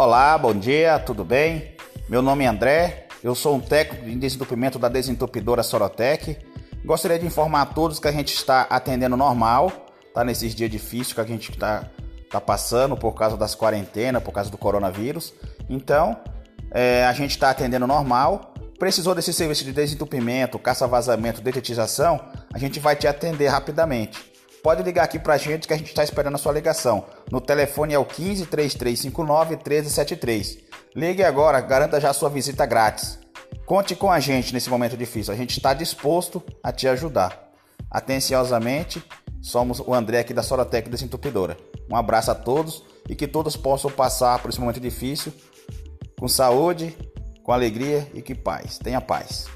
Olá, bom dia, tudo bem? Meu nome é André, eu sou um técnico de desentupimento da desentupidora Sorotec. Gostaria de informar a todos que a gente está atendendo normal, tá? Nesses dias difíceis que a gente está tá passando por causa das quarentenas, por causa do coronavírus. Então, é, a gente está atendendo normal. Precisou desse serviço de desentupimento, caça-vazamento, detetização, a gente vai te atender rapidamente. Pode ligar aqui pra gente que a gente está esperando a sua ligação. No telefone é o 15 3359 1373. Ligue agora, garanta já a sua visita grátis. Conte com a gente nesse momento difícil, a gente está disposto a te ajudar. Atenciosamente, somos o André aqui da Sorotec Desentupidora. Um abraço a todos e que todos possam passar por esse momento difícil com saúde, com alegria e que paz. Tenha paz.